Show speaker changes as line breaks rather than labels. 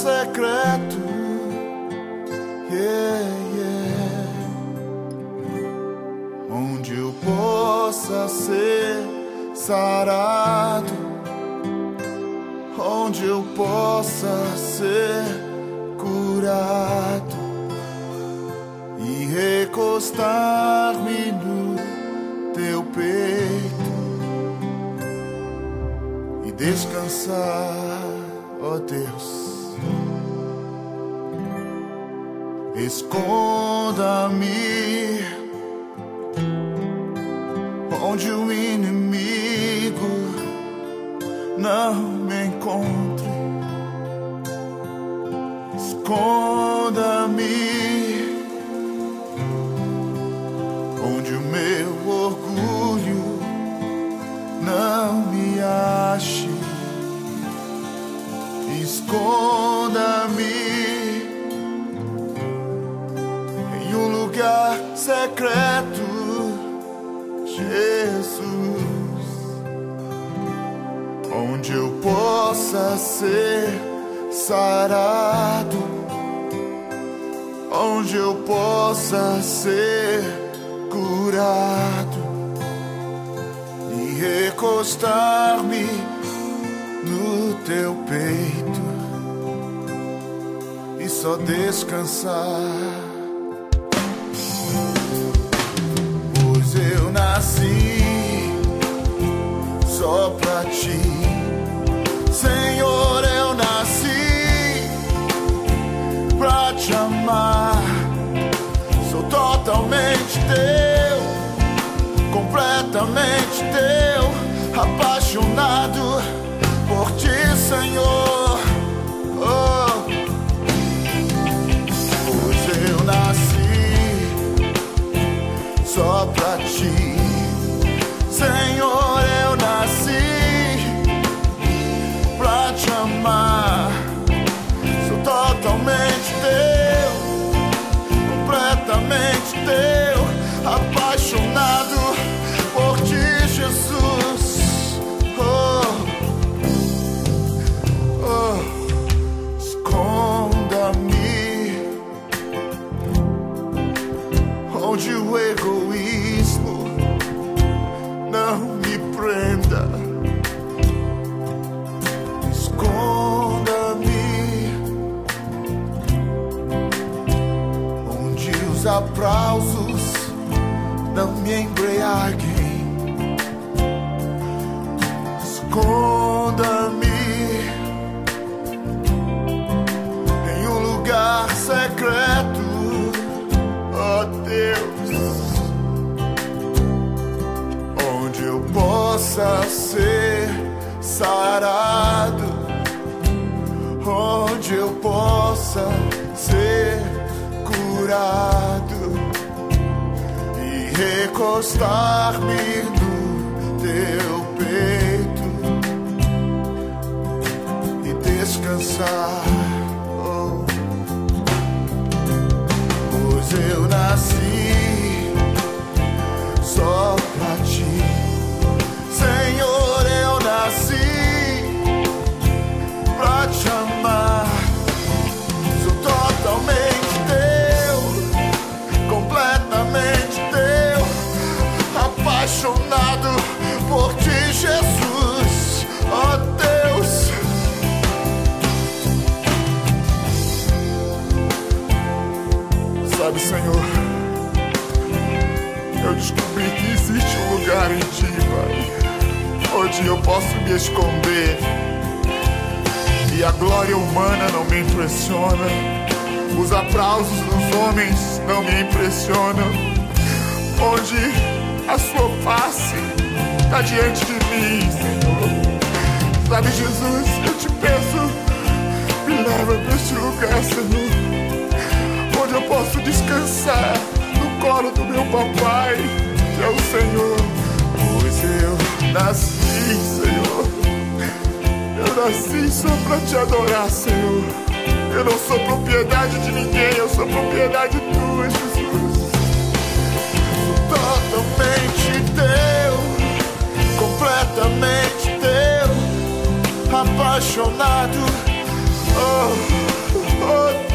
secreto. Yeah, yeah. Onde eu possa ser sarado, onde eu possa ser curado e recostar-me no teu peito e descansar, ó oh Deus. Esconda-me onde o inimigo não me encontre. Esconda-me onde o meu orgulho não me ache. Esconda-me secreto, Jesus, onde eu possa ser sarado, onde eu possa ser curado. E recostar-me no teu peito. E só descansar. Nasci só pra ti, Senhor. Eu nasci pra te amar. Sou totalmente teu, completamente teu, apaixonado por ti, Senhor. Oh. Pois eu nasci só pra ti. Senhor, possa ser sarado, onde eu possa ser curado e recostar-me no teu peito e descansar. Pai, onde eu posso me esconder e a glória humana não me impressiona, os aplausos dos homens não me impressionam, onde a Sua face está diante de mim, Senhor. Sabe, Jesus, eu te peço, me leva para este lugar, Senhor onde eu posso descansar no colo do meu papai, que é o Senhor. Eu nasci, Senhor. Eu nasci só pra te adorar, Senhor. Eu não sou propriedade de ninguém, eu sou propriedade tua, Jesus. Totalmente teu, completamente teu, apaixonado. Oh, oh